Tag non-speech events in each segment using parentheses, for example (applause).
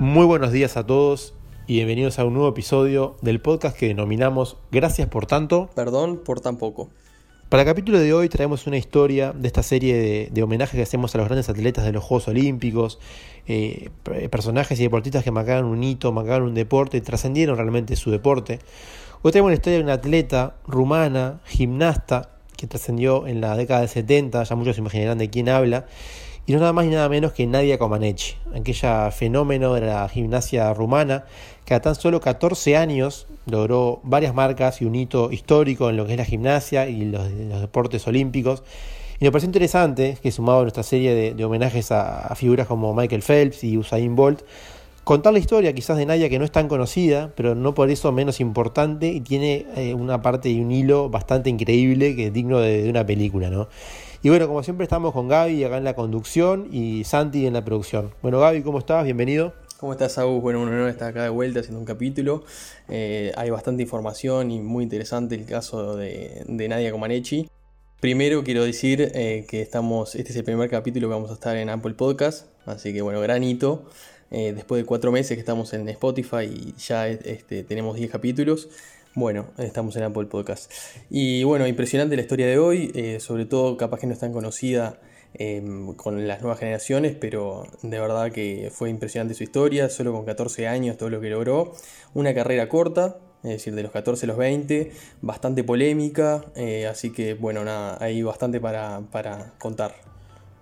Muy buenos días a todos y bienvenidos a un nuevo episodio del podcast que denominamos Gracias por tanto. Perdón por tan poco. Para el capítulo de hoy traemos una historia de esta serie de, de homenajes que hacemos a los grandes atletas de los Juegos Olímpicos, eh, personajes y deportistas que marcaron un hito, marcaron un deporte, trascendieron realmente su deporte. Hoy tenemos la historia de una atleta rumana, gimnasta, que trascendió en la década del 70, ya muchos se imaginarán de quién habla, y no nada más ni nada menos que Nadia Comaneci, aquella fenómeno de la gimnasia rumana que a tan solo 14 años logró varias marcas y un hito histórico en lo que es la gimnasia y los, deportes olímpicos. Y me pareció interesante que sumado a nuestra serie de, homenajes a, figuras como Michael Phelps y Usain Bolt, contar la historia quizás de Nadia que no es tan conocida, pero no por eso menos importante y tiene eh, una parte y un hilo bastante increíble que es digno de una película, ¿no? Y bueno, como siempre estamos con Gaby acá en la conducción y Santi en la producción. Bueno, Gaby, ¿cómo estás? Bienvenido. ¿Cómo estás, Agus? Bueno, un honor estar acá de vuelta haciendo un capítulo. Eh, hay bastante información y muy interesante el caso de, Nadia Comaneci. Primero quiero decir eh, que estamos, este es el primer capítulo que vamos a estar en Apple Podcast, así que bueno, gran hito. Eh, después de cuatro meses que estamos en Spotify y ya este, tenemos 10 capítulos, bueno, estamos en Apple Podcast. Y bueno, impresionante la historia de hoy, eh, sobre todo capaz que no es tan conocida eh, con las nuevas generaciones, pero de verdad que fue impresionante su historia, solo con 14 años todo lo que logró. Una carrera corta, es decir, de los 14 a los 20, bastante polémica, eh, así que bueno, nada, hay bastante para, para contar.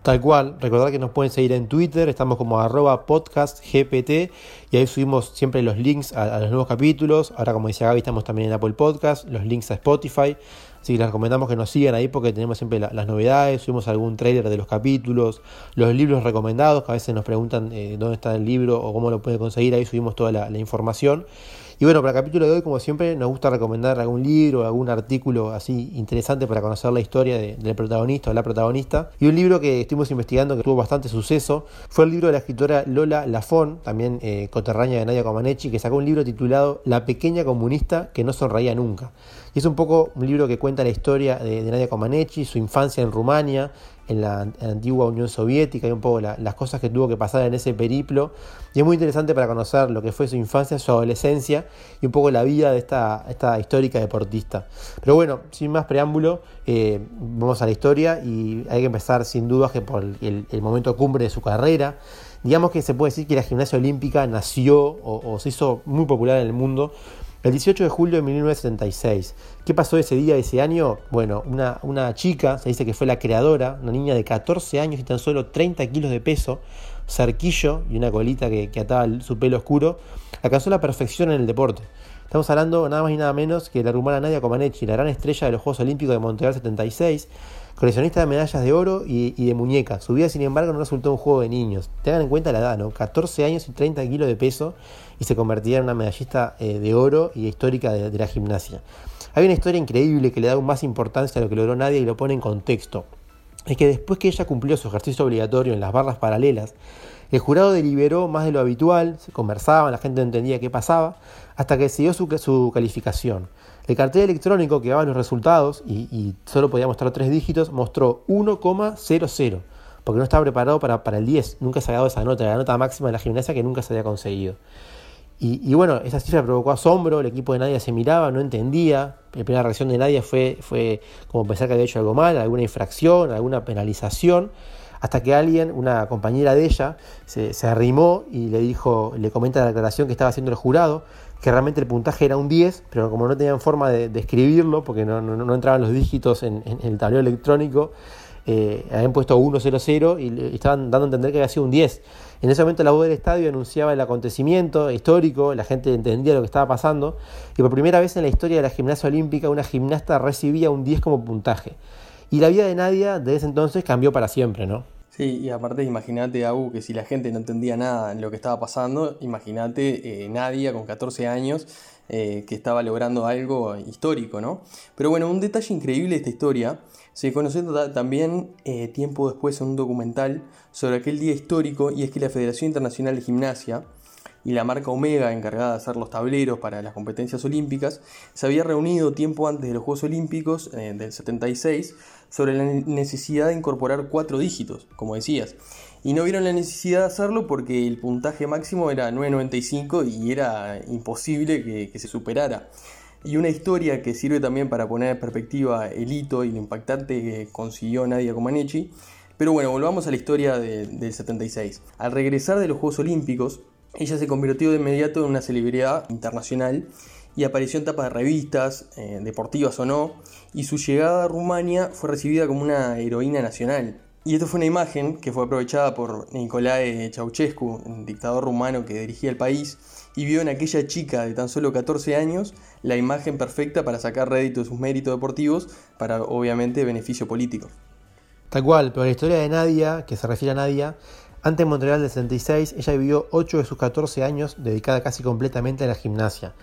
Tal cual, recordar que nos pueden seguir en Twitter, estamos como arroba podcastgpt y ahí subimos siempre los links a, los nuevos capítulos. Ahora como decía Gaby, estamos también en Apple Podcast, los links a Spotify. Así que les recomendamos que nos sigan ahí porque tenemos siempre la, las novedades, subimos algún trailer de los capítulos, los libros recomendados, que a veces nos preguntan eh, dónde está el libro o cómo lo puede conseguir, ahí subimos toda la información. Y bueno, para el capítulo de hoy, como siempre, nos gusta recomendar algún libro, algún artículo así interesante para conocer la historia de, del protagonista o la protagonista. Y un libro que estuvimos investigando que tuvo bastante suceso fue el libro de la escritora Lola Lafon, también eh, coterránea de Nadia Comaneci, que sacó un libro titulado La pequeña comunista que no sonreía nunca. Y es un poco un libro que cuenta la historia de, de Nadia Comaneci, su infancia en Rumania, en la, antigua Unión Soviética y un poco la, las cosas que tuvo que pasar en ese periplo. Y es muy interesante para conocer lo que fue su infancia, su adolescencia y un poco la vida de esta, esta histórica deportista. Pero bueno, sin más preámbulo, eh, vamos a la historia y hay que empezar sin dudas que por el, el, momento cumbre de su carrera. Digamos que se puede decir que la gimnasia olímpica nació o se hizo muy popular en el mundo el 18 de julio de 1976. ¿Qué pasó ese día, ese año? Bueno, una, una, chica, se dice que fue la creadora, una niña de 14 años y tan solo 30 kilos de peso, cerquillo y una colita que, ataba su pelo oscuro, alcanzó la perfección en el deporte. Estamos hablando nada más y nada menos que la rumana Nadia Comaneci, la gran estrella de los Juegos Olímpicos de Montreal 76, coleccionista de medallas de oro y, de muñecas. Su vida, sin embargo, no resultó un juego de niños. Tengan en cuenta la edad, ¿no? 14 años y 30 kilos de peso y se convertía en una medallista eh, de oro y histórica de, la gimnasia. Hay una historia increíble que le da aún más importancia a lo que logró Nadia y lo pone en contexto. Es que después que ella cumplió su ejercicio obligatorio en las barras paralelas, el jurado deliberó más de lo habitual, se conversaban, la gente no entendía qué pasaba, hasta que se dio su, su calificación. El cartel electrónico que daba los resultados, y, solo podía mostrar tres dígitos, mostró 1,00, porque no estaba preparado para, para el 10, nunca se había dado esa nota, la nota máxima de la gimnasia que nunca se había conseguido. Y, bueno, esa cifra provocó asombro, el equipo de Nadia se miraba, no entendía. La primera reacción de Nadia fue, fue como pensar que había hecho algo mal, alguna infracción, alguna penalización, hasta que alguien, una compañera de ella, se, se arrimó y le dijo, le comenta la declaración que estaba haciendo el jurado, que realmente el puntaje era un 10, pero como no tenían forma de, escribirlo, porque no, entraban los dígitos en, el tablero electrónico, eh, habían puesto 1-0-0 y estaban dando a entender que había sido un 10. En ese momento la voz del estadio anunciaba el acontecimiento histórico, la gente entendía lo que estaba pasando y por primera vez en la historia de la gimnasia olímpica una gimnasta recibía un 10 como puntaje. Y la vida de Nadia desde ese entonces cambió para siempre, ¿no? Sí, y aparte imagínate, Agu, que si la gente no entendía nada en lo que estaba pasando, imagínate eh, Nadia con 14 años eh, que estaba logrando algo histórico, ¿no? Pero bueno, un detalle increíble de esta historia se conoció también eh, tiempo después en un documental sobre aquel día histórico y es que la Federación Internacional de Gimnasia y la marca Omega encargada de hacer los tableros para las competencias olímpicas se había reunido tiempo antes de los Juegos Olímpicos eh, del 76 sobre la necesidad de incorporar cuatro dígitos, como decías. y no vieron la necesidad de hacerlo porque el puntaje máximo era 9.95 y era imposible que, se superara. Y una historia que sirve también para poner en perspectiva el hito y lo impactante que consiguió Nadia Comaneci. Pero bueno, volvamos a la historia del 76. Al regresar de los Juegos Olímpicos, ella se convirtió de inmediato en una celebridad internacional y apareció en tapas de revistas, eh, deportivas o no, y su llegada a Rumania fue recibida como una heroína nacional. Y esto fue una imagen que fue aprovechada por Nicolae Ceausescu, un dictador rumano que dirigía el país, y vio en aquella chica de tan solo 14 años la imagen perfecta para sacar rédito de sus méritos deportivos para obviamente beneficio político. Tal cual, pero la historia de Nadia, que se refiere a Nadia, antes de Montreal del 66, ella vivió 8 de sus 14 años dedicada casi completamente a la gimnasia.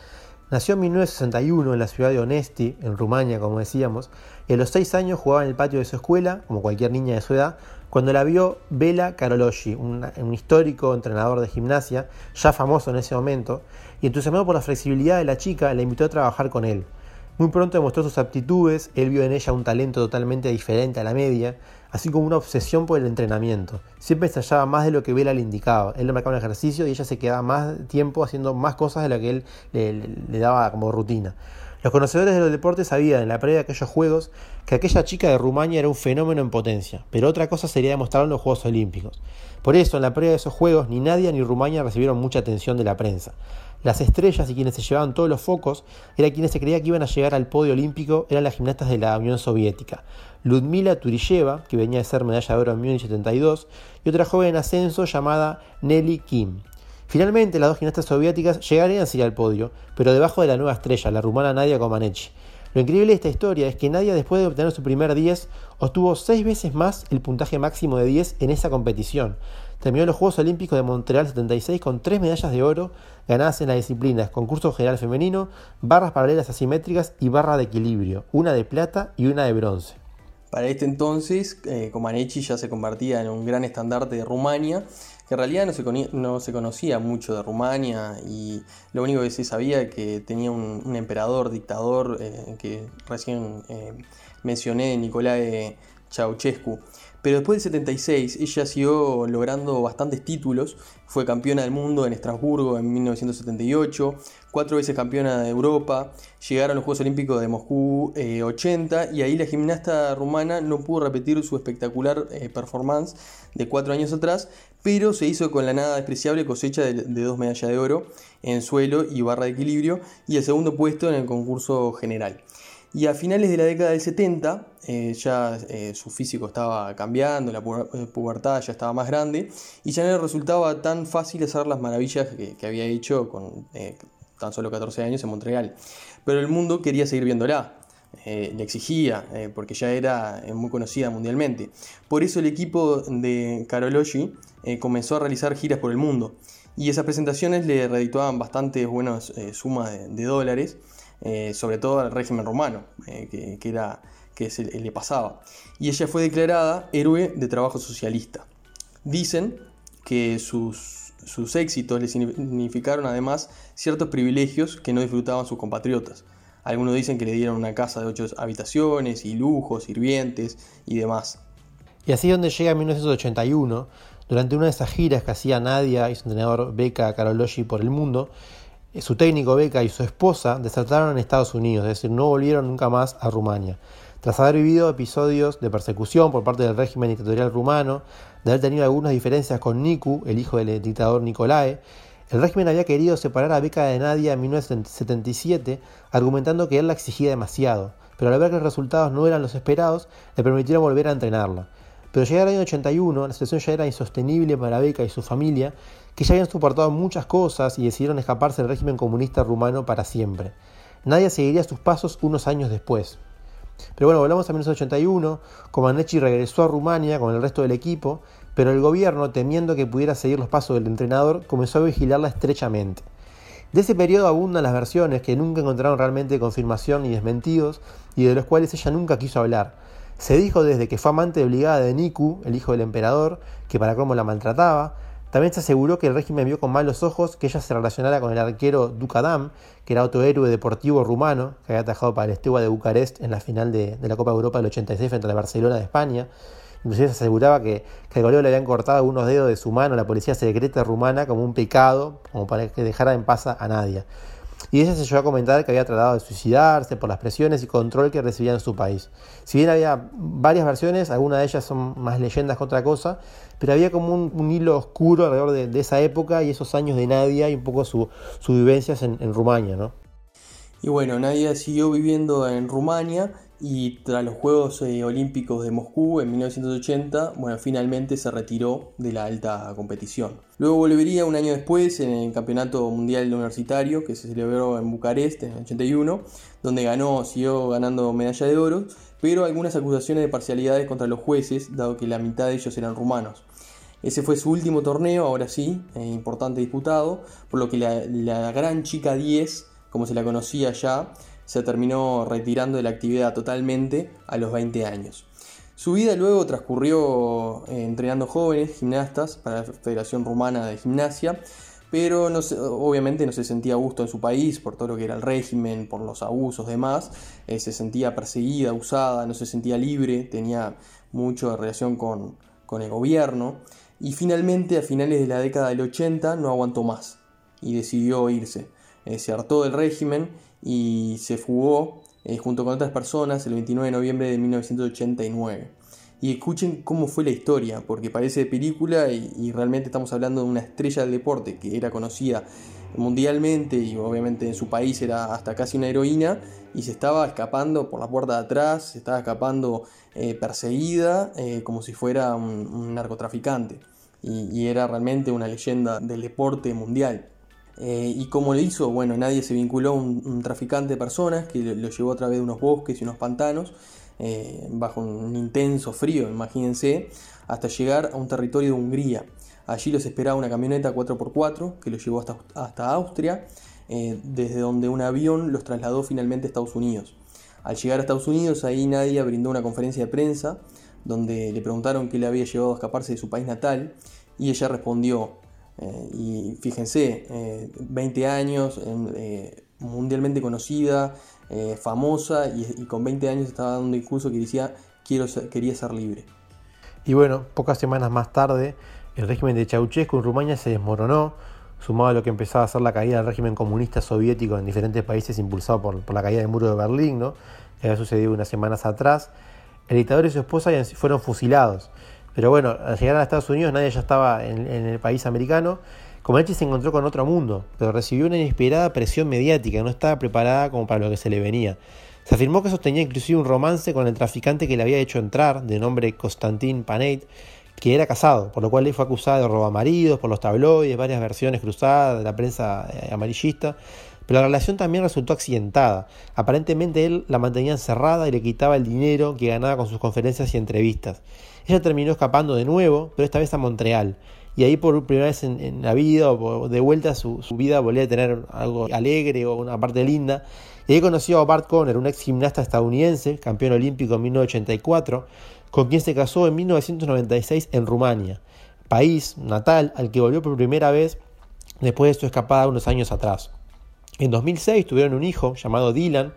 Nació en 1961 en la ciudad de Onesti, en Rumania, como decíamos, y a los 6 años jugaba en el patio de su escuela, como cualquier niña de su edad, cuando la vio Bela Karologyi, un, un, histórico entrenador de gimnasia, ya famoso en ese momento, y entusiasmado por la flexibilidad de la chica, la invitó a trabajar con él. Muy pronto demostró sus aptitudes, él vio en ella un talento totalmente diferente a la media, así como una obsesión por el entrenamiento. Siempre estallaba más de lo que Vela le indicaba. Él le marcaba un ejercicio y ella se quedaba más tiempo haciendo más cosas de lo que él le, le daba como rutina. Los conocedores de los deportes sabían en la previa de aquellos juegos que aquella chica de Rumania era un fenómeno en potencia, pero otra cosa sería demostrarlo en los Juegos Olímpicos. Por eso, en la previa de esos juegos, ni Nadia ni Rumania recibieron mucha atención de la prensa. Las estrellas y quienes se llevaban todos los focos eran quienes se creía que iban a llegar al podio olímpico, eran las gimnastas de la Unión Soviética. Ludmila Turisheva, que venía de ser medalla de oro en 1972, y otra joven en ascenso llamada Nelly Kim. Finalmente, las dos gimnastas soviéticas llegarían a ir al podio, pero debajo de la nueva estrella, la rumana Nadia Comaneci. Lo increíble de esta historia es que Nadia, después de obtener su primer 10, obtuvo 6 veces más el puntaje máximo de 10 en esa competición. Terminó los Juegos Olímpicos de Montreal 76 con 3 medallas de oro ganadas en las disciplinas concurso general femenino, barras paralelas asimétricas y barra de equilibrio, una de plata y una de bronce. Para este entonces, eh, Comaneci ya se convertía en un gran estandarte de Rumania en realidad no se, no se, conocía mucho de Rumania y lo único que se sabía que tenía un, emperador, dictador, eh, que recién eh, mencioné, Nicolae Ceausescu. Pero después del 76 ella siguió logrando bastantes títulos, fue campeona del mundo en Estrasburgo en 1978, cuatro veces campeona de Europa, llegaron los Juegos Olímpicos de Moscú 80 eh, y ahí la gimnasta rumana no pudo repetir su espectacular performance de cuatro años atrás, pero se hizo con la nada despreciable cosecha de, dos medallas de oro en suelo y barra de equilibrio y el segundo puesto en el concurso general. Y a finales de la década del 70, eh, ya eh, su físico estaba cambiando, la eh, pubertad ya estaba más grande, y ya no le resultaba tan fácil hacer las maravillas que, había hecho con tan solo 14 años en Montreal. Pero el mundo quería seguir viéndola. Le exigía, porque ya era muy conocida mundialmente. Por eso el equipo de Karology comenzó a realizar giras por el mundo y esas presentaciones le redituaban bastantes buenas sumas de, dólares, sobre todo al régimen romano, que, era, le pasaba. Y ella fue declarada héroe de trabajo socialista. Dicen que sus, sus éxitos le significaron además ciertos privilegios que no disfrutaban sus compatriotas algunos dicen que le dieron una casa de ocho habitaciones y lujos, sirvientes y demás. Y así es donde llega en 1981, durante una de esas giras que hacía Nadia y su entrenador Beca Karologi por el mundo, eh, su técnico Beca y su esposa desertaron en Estados Unidos, es decir, no volvieron nunca más a Rumania. Tras haber vivido episodios de persecución por parte del régimen dictatorial rumano, de haber tenido algunas diferencias con Niku, el hijo del dictador Nicolae, el régimen había querido separar a Beca de Nadia en 1977, argumentando que él la exigía demasiado, pero al ver que los resultados no eran los esperados, le permitieron volver a entrenarla. Pero llegar al año 81, la situación ya era insostenible para Beca y su familia, que ya habían soportado muchas cosas y decidieron escaparse del régimen comunista rumano para siempre. Nadia seguiría sus pasos unos años después. Pero bueno, volvamos a 1981, Comaneci regresó a Rumania con el resto del equipo pero el gobierno, temiendo que pudiera seguir los pasos del entrenador, comenzó a vigilarla estrechamente. De ese periodo abundan las versiones que nunca encontraron realmente confirmación ni desmentidos y de los cuales ella nunca quiso hablar. Se dijo desde que fue amante obligada de Niku, el hijo del emperador, que para cómo la maltrataba. También se aseguró que el régimen vio con malos ojos que ella se relacionara con el arquero Dukadam, que era otro héroe deportivo rumano, que había atajado para el Estegua de Bucarest en la final de, la Copa Europa del 86 frente a Barcelona de España Inclusive se aseguraba que, que al goleo le habían cortado algunos dedos de su mano a la policía secreta rumana como un pecado, como para que dejara en paz a nadie. Y ella se llegó a comentar que había tratado de suicidarse por las presiones y control que recibía en su país. Si bien había varias versiones, algunas de ellas son más leyendas que otra cosa, pero había como un, hilo oscuro alrededor de, esa época y esos años de Nadia y un poco sus su vivencias en, en Rumania, ¿no? Y bueno, Nadia siguió viviendo en Rumania y tras los Juegos eh, Olímpicos de Moscú en 1980, bueno, finalmente se retiró de la alta competición. Luego volvería un año después en el Campeonato Mundial Universitario que se celebró en Bucarest en el 81, donde ganó, siguió ganando medalla de oro, pero algunas acusaciones de parcialidades contra los jueces, dado que la mitad de ellos eran rumanos. Ese fue su último torneo, ahora sí, eh, importante disputado, por lo que la, la gran chica 10, como se la conocía ya, se terminó retirando de la actividad totalmente a los 20 años. Su vida luego transcurrió eh, entrenando jóvenes gimnastas para la Federación Rumana de Gimnasia, pero obviamente no se sentía a gusto en su país por todo lo que era el régimen, por los abusos demás, eh, se sentía perseguida, usada, no se sentía libre, tenía mucho de relación con, con el gobierno y finalmente a finales de la década del 80 no aguantó más y decidió irse. Eh, se hartó del régimen y se fugó eh, junto con otras personas el 29 de noviembre de 1989. Y escuchen cómo fue la historia, porque parece de película y, realmente estamos hablando de una estrella del deporte que era conocida mundialmente y obviamente en su país era hasta casi una heroína y se estaba escapando por la puerta de atrás, se estaba escapando eh, perseguida eh, como si fuera un, narcotraficante y era realmente una leyenda del deporte mundial. Eh, ¿Y cómo le hizo? Bueno, nadie se vinculó a un, traficante de personas que lo, llevó a través de unos bosques y unos pantanos, eh, bajo un intenso frío, imagínense, hasta llegar a un territorio de Hungría. Allí los esperaba una camioneta 4x4 que los llevó hasta, hasta Austria, eh, desde donde un avión los trasladó finalmente a Estados Unidos. Al llegar a Estados Unidos, ahí Nadia brindó una conferencia de prensa donde le preguntaron qué le había llevado a escaparse de su país natal y ella respondió, eh, y fíjense, 20 eh, años, eh, mundialmente conocida, famosa, y, con 20 años estaba dando un discurso que decía, Quiero quería ser libre. Y bueno, pocas semanas más tarde, el régimen de Ceausescu en Rumania se desmoronó, sumado a lo que empezaba a ser la caída del régimen comunista soviético en diferentes países impulsado por, la caída del muro de Berlín, ¿no? que había sucedido unas semanas atrás. El dictador y su esposa fueron fusilados. Pero bueno, al llegar a Estados Unidos nadie ya estaba en, el país americano. Comaneci se encontró con otro mundo, pero recibió una inesperada presión mediática, no estaba preparada como para lo que se le venía. Se afirmó que sostenía inclusive un romance con el traficante que le había hecho entrar, de nombre Constantin Paneit, que era casado, por lo cual fue acusada de robamaridos por los tabloides, varias versiones cruzadas de la prensa eh, amarillista. Pero la relación también resultó accidentada. Aparentemente él la mantenía encerrada y le quitaba el dinero que ganaba con sus conferencias y entrevistas. Ella terminó escapando de nuevo, pero esta vez a Montreal. Y ahí por primera vez en, la vida, o de vuelta, su, vida volvía a tener algo alegre o una parte linda. Y ahí conoció a Bart Conner, un ex gimnasta estadounidense, campeón olímpico en 1984, con quien se casó en 1996 en Rumania, país natal al que volvió por primera vez después de su escapada unos años atrás. En 2006 tuvieron un hijo llamado Dylan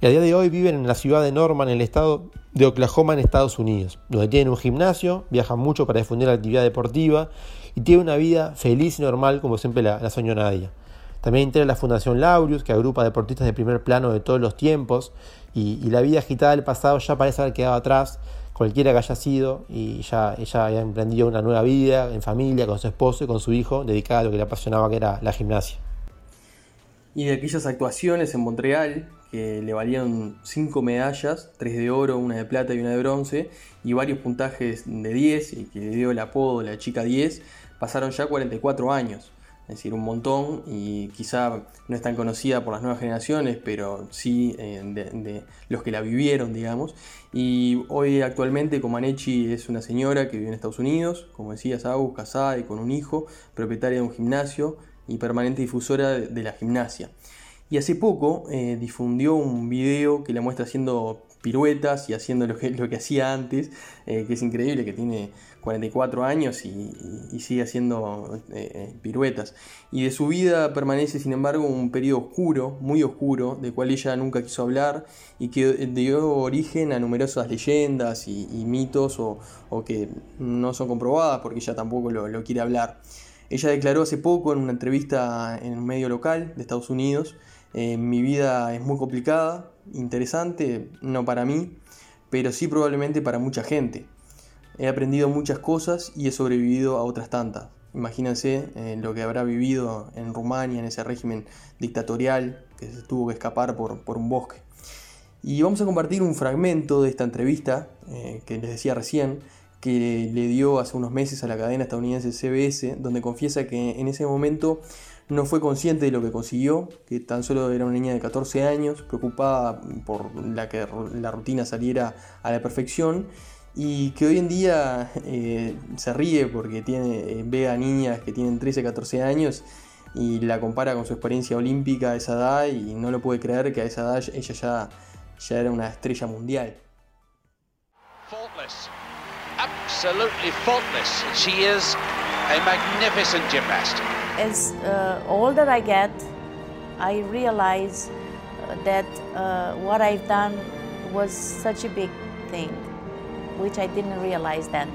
y a día de hoy viven en la ciudad de Norman, en el estado de Oklahoma, en Estados Unidos, donde tienen un gimnasio, viajan mucho para difundir la actividad deportiva y tienen una vida feliz y normal como siempre la, soñó Nadia. También integra la Fundación Laureus, que agrupa deportistas de primer plano de todos los tiempos, y, la vida agitada del pasado ya parece haber quedado atrás, cualquiera que haya sido, y ya ella había emprendido una nueva vida en familia, con su esposo y con su hijo, dedicada a lo que le apasionaba, que era la gimnasia y de aquellas actuaciones en Montreal que le valían 5 medallas, 3 de oro, una de plata y una de bronce, y varios puntajes de 10, y que le dio el apodo la chica 10, pasaron ya 44 años. Es decir, un montón y quizá no es tan conocida por las nuevas generaciones, pero sí eh, de, los que la vivieron, digamos. Y hoy actualmente Comaneci es una señora que vive en Estados Unidos, como decía Saúl, casada y con un hijo, propietaria de un gimnasio, y permanente difusora de la gimnasia. Y hace poco eh, difundió un video que la muestra haciendo piruetas y haciendo lo que, lo que hacía antes, eh, que es increíble, que tiene 44 años y, sigue haciendo eh, piruetas. Y de su vida permanece, sin embargo, un periodo oscuro, muy oscuro, del cual ella nunca quiso hablar y que dio origen a numerosas leyendas y, mitos o, que no son comprobadas porque ella tampoco lo, quiere hablar. Ella declaró hace poco en una entrevista en un medio local de Estados Unidos, eh, mi vida es muy complicada, interesante, no para mí, pero sí probablemente para mucha gente. He aprendido muchas cosas y he sobrevivido a otras tantas. Imagínense eh, lo que habrá vivido en Rumania, en ese régimen dictatorial que se tuvo que escapar por, un bosque. Y vamos a compartir un fragmento de esta entrevista eh, que les decía recién, que le dio hace unos meses a la cadena estadounidense CBS, donde confiesa que en ese momento no fue consciente de lo que consiguió, que tan solo era una niña de 14 años, preocupada por la que la rutina saliera a la perfección y que hoy en día eh, se ríe porque tiene, eh, ve a niñas que tienen 13, 14 años y la compara con su experiencia olímpica a esa edad y no lo puede creer que a esa edad ella ya, era una estrella mundial. Absolutely faultless. She is a magnificent gymnast. As uh, older I get, I realize uh, that uh, what I've done was such a big thing. which I didn't realize then.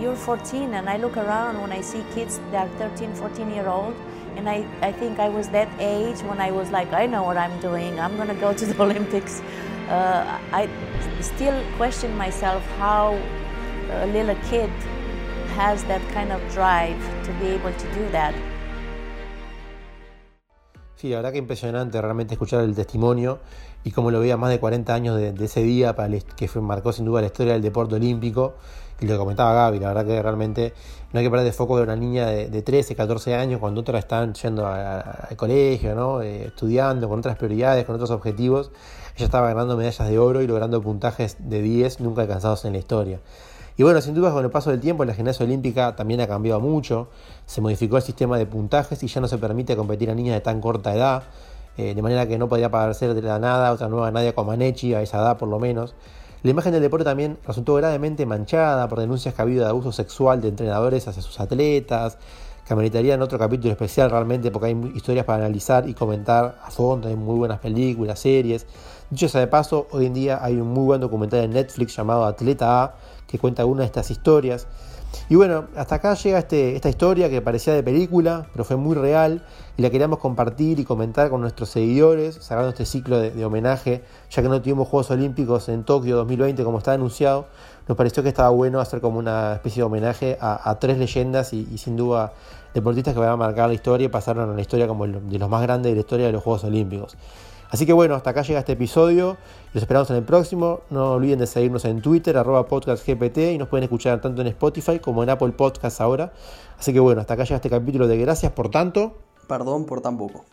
You're 14 and I look around when I see kids that are 13, 14 year old and I, I think I was that age when I was like, I know what I'm doing, I'm gonna go to the (laughs) Olympics. Uh, I still question myself how a little kid has that kind of drive to be able to do that. Sí, la verdad que impresionante realmente escuchar el testimonio y cómo lo veía más de 40 años de, ese día para que fue, marcó sin duda la historia del deporte olímpico. Y lo comentaba Gaby, la verdad que realmente no hay que perder de foco de una niña de, 13, 14 años cuando otras están yendo al colegio, ¿no? Eh, estudiando con otras prioridades, con otros objetivos. Ella estaba ganando medallas de oro y logrando puntajes de 10 nunca alcanzados en la historia. Y bueno, sin duda con el paso del tiempo la gimnasia olímpica también ha cambiado mucho, se modificó el sistema de puntajes y ya no se permite competir a niñas de tan corta edad, eh, de manera que no podía parecer de la nada otra nueva Nadia Comaneci, a esa edad por lo menos. La imagen del deporte también resultó gravemente manchada por denuncias que ha habido de abuso sexual de entrenadores hacia sus atletas, que ameritarían otro capítulo especial realmente porque hay historias para analizar y comentar a fondo, hay muy buenas películas, series. Dicho sea de paso, hoy en día hay un muy buen documental en Netflix llamado Atleta A, que cuenta una de estas historias. Y bueno, hasta acá llega este, esta historia que parecía de película, pero fue muy real y la queríamos compartir y comentar con nuestros seguidores, sacando este ciclo de, homenaje, ya que no tuvimos Juegos Olímpicos en Tokio 2020 como está anunciado, nos pareció que estaba bueno hacer como una especie de homenaje a, tres leyendas y, sin duda deportistas que van a marcar la historia y pasaron a la historia como de los más grandes de la historia de los Juegos Olímpicos. Así que bueno, hasta acá llega este episodio. Los esperamos en el próximo. No olviden de seguirnos en Twitter, arroba podcastgpt, y nos pueden escuchar tanto en Spotify como en Apple Podcasts ahora. Así que bueno, hasta acá llega este capítulo de Gracias por tanto. Perdón por tan poco.